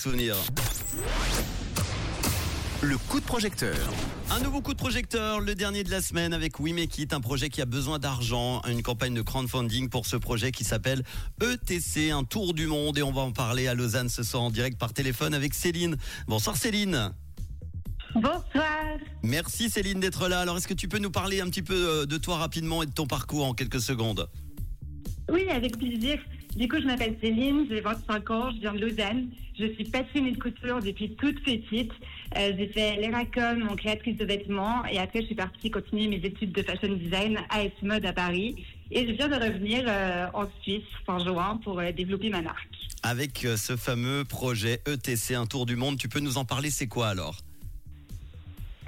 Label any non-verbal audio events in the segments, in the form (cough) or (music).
Souvenir. Le coup de projecteur. Un nouveau coup de projecteur, le dernier de la semaine avec We Make It, un projet qui a besoin d'argent, une campagne de crowdfunding pour ce projet qui s'appelle ETC, un tour du monde et on va en parler à Lausanne ce soir en direct par téléphone avec Céline. Bonsoir Céline. Bonsoir. Merci Céline d'être là. Alors est-ce que tu peux nous parler un petit peu euh, de toi rapidement et de ton parcours en quelques secondes? Oui, avec plaisir. Du coup, je m'appelle Céline, j'ai 25 ans, je viens de Lausanne. Je suis passionnée de couture depuis toute petite. Euh, j'ai fait l'ERACOM en créatrice de vêtements et après, je suis partie continuer mes études de fashion design à S Mode à Paris. Et je viens de revenir euh, en Suisse fin juin pour euh, développer ma marque. Avec ce fameux projet ETC, un tour du monde, tu peux nous en parler, c'est quoi alors?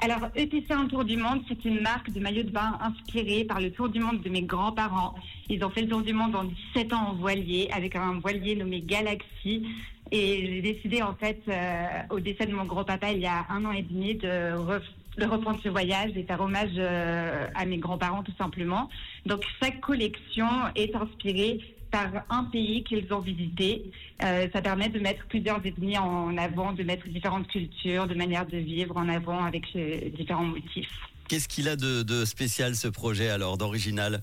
Alors, ETC Un Tour du Monde, c'est une marque de maillot de bain inspirée par le tour du monde de mes grands-parents. Ils ont fait le tour du monde en 17 ans en voilier, avec un voilier nommé Galaxy. Et j'ai décidé, en fait, euh, au décès de mon grand-papa, il y a un an et demi, de, re- de reprendre ce voyage et faire hommage euh, à mes grands-parents, tout simplement. Donc, chaque collection est inspirée par un pays qu'ils ont visité. Euh, ça permet de mettre plusieurs ethnies en avant, de mettre différentes cultures, de manières de vivre en avant avec euh, différents motifs. Qu'est-ce qu'il a de, de spécial ce projet alors, d'original?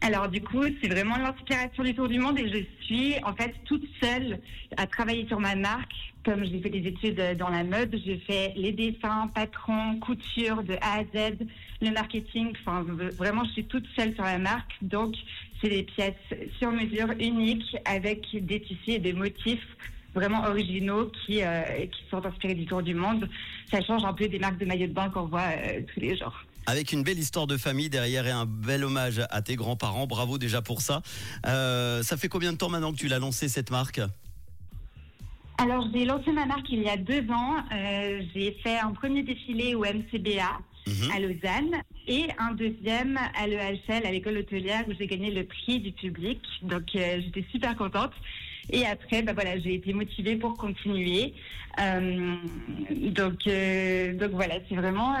Alors du coup, c'est vraiment l'inspiration du tour du monde et je suis en fait toute seule à travailler sur ma marque. Comme j'ai fait des études dans la mode, j'ai fait les dessins, patrons, couture de A à Z, le marketing. Enfin, vraiment, je suis toute seule sur la marque. Donc, c'est des pièces sur mesure, uniques, avec des tissus et des motifs vraiment originaux qui, euh, qui sont inspirés du tour du monde. Ça change un peu des marques de maillots de bain qu'on voit euh, tous les jours. Avec une belle histoire de famille derrière et un bel hommage à tes grands-parents. Bravo déjà pour ça. Euh, ça fait combien de temps maintenant que tu l'as lancé cette marque? Alors, j'ai lancé ma marque il y a deux ans. J'ai fait un premier défilé au MCBA Mhm. à Lausanne et un deuxième à l'EHL, à l'école hôtelière, où j'ai gagné le prix du public. Donc, euh, j'étais super contente. Et après, bah voilà, j'ai été motivée pour continuer. Euh, donc, euh, donc voilà, c'est vraiment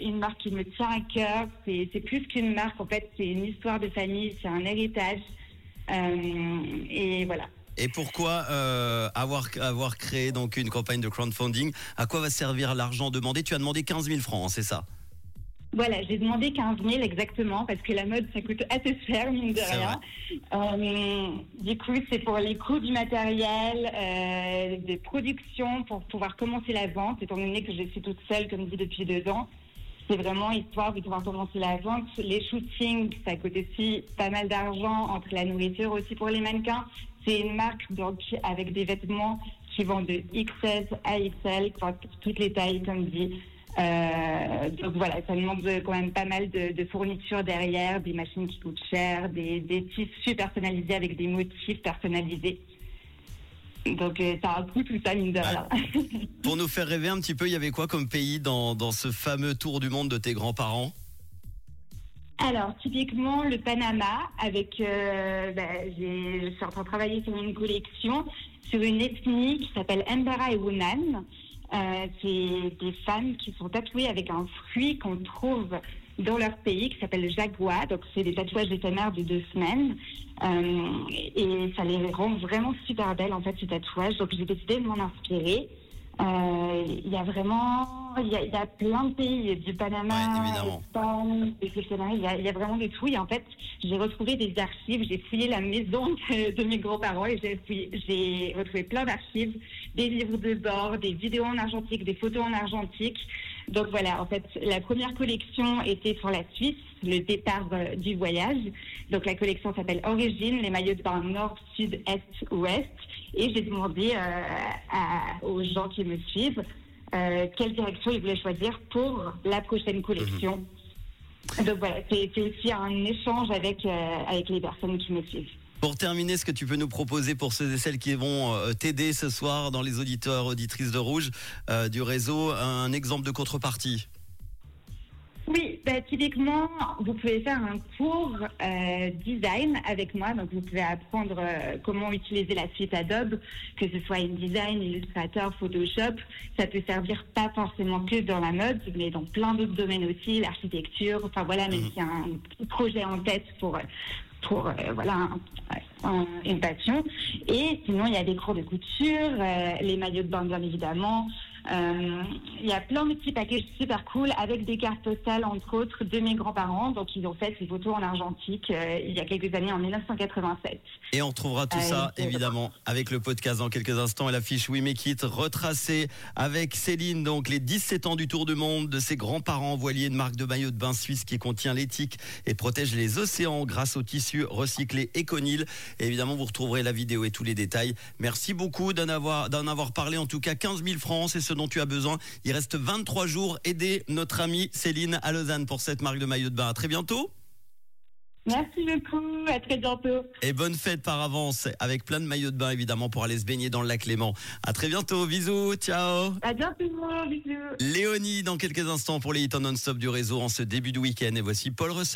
une marque qui me tient à cœur. C'est plus qu'une marque, en fait, c'est une histoire de famille, c'est un héritage. Et voilà. Et pourquoi avoir, avoir créé donc une campagne de crowdfunding? À quoi va servir l'argent demandé? Tu as demandé 15 000 francs, hein, c'est ça? Voilà, j'ai demandé 15 000 exactement parce que la mode ça coûte assez cher mine de rien. Euh, du coup, c'est pour les coûts du matériel, euh, de production pour pouvoir commencer la vente, étant donné que je suis toute seule comme dit depuis deux ans. C'est vraiment histoire de pouvoir commencer la vente. Les shootings, ça coûte aussi pas mal d'argent entre la nourriture aussi pour les mannequins. C'est une marque donc avec des vêtements qui vont de XS à XL, toutes les tailles comme dit. Euh, donc voilà, ça demande quand même pas mal de, de fournitures derrière, des machines qui coûtent cher, des, des tissus personnalisés avec des motifs personnalisés. Donc euh, ça a un coût tout ça, mine de rien. (laughs) Pour nous faire rêver un petit peu, il y avait quoi comme pays dans, dans ce fameux tour du monde de tes grands-parents? Alors, typiquement, le Panama, avec, euh, bah, je suis en train de travailler sur une collection sur une ethnie qui s'appelle Embera et Wunan. Euh, c'est des femmes qui sont tatouées avec un fruit qu'on trouve dans leur pays qui s'appelle le jaguar. Donc, c'est des tatouages éphémères de deux semaines. Euh, et ça les rend vraiment super belles, en fait, ces tatouages. Donc, j'ai décidé de m'en inspirer. Euh, Il y a vraiment, il y y a plein de pays, du Panama, l'Espagne, des il y, y a vraiment de tout. Et en fait, j'ai retrouvé des archives, j'ai fouillé la maison (laughs) de, de mes grands-parents et j'ai retrouvé plein d'archives, des livres de bord, des vidéos en argentique, des photos en argentique. Donc voilà, en fait, la première collection était sur la Suisse, le départ euh, du voyage. Donc la collection s'appelle Origine, les maillots de bain nord, sud, est, ouest. Et j'ai demandé euh, à- aux gens qui me suivent euh, quelle direction ils voulaient choisir pour la prochaine collection. Donc voilà, c'est aussi un échange avec, euh, avec les personnes qui me suivent. Pour terminer, ce que tu peux nous proposer pour ceux et celles qui vont euh, t'aider ce soir dans les auditeurs, auditrices de Rouge euh, du réseau, un exemple de contrepartie? Bah, typiquement, vous pouvez faire un cours euh, design avec moi. Donc, vous pouvez apprendre euh, comment utiliser la suite Adobe, que ce soit InDesign, Illustrator, Photoshop. Ça peut servir pas forcément que dans la mode, mais dans plein d'autres domaines aussi, l'architecture. Enfin voilà, même Mhm. s'il y a un projet en tête pour euh, pour voilà une passion. Et sinon, il y a des cours de couture, les maillots de bain bien évidemment, euh, il y a plein de petits packages super cool avec des cartes postales, entre autres, de mes grands-parents. Donc, ils ont fait ces photos en argentique euh, il y a quelques années, en 1987. Et on retrouvera tout ça, euh, évidemment, avec le podcast dans quelques instants et la fiche We Make It retracée avec Céline, donc les 17 ans du Tour du Monde de ses grands-parents voiliers de marque de maillot de bain suisse qui contient l'éthique et protège les océans grâce au tissu recyclé Econil. Et évidemment, vous retrouverez la vidéo et tous les détails. Merci beaucoup d'en avoir, d'en avoir parlé. En tout cas, 15 000 francs, c'est ce dont tu as besoin. Il reste 23 jours. Aidez notre amie Céline à Lausanne pour cette marque de maillot de bain. À très bientôt. Merci beaucoup, à très bientôt. Et bonne fête par avance, avec plein de maillots de bain évidemment pour aller se baigner dans le lac Léman. À très bientôt, bisous, ciao. À bientôt, bisous. Léonie dans quelques instants pour les hits non-stop du réseau en ce début de week-end. Et voici Paul Russell.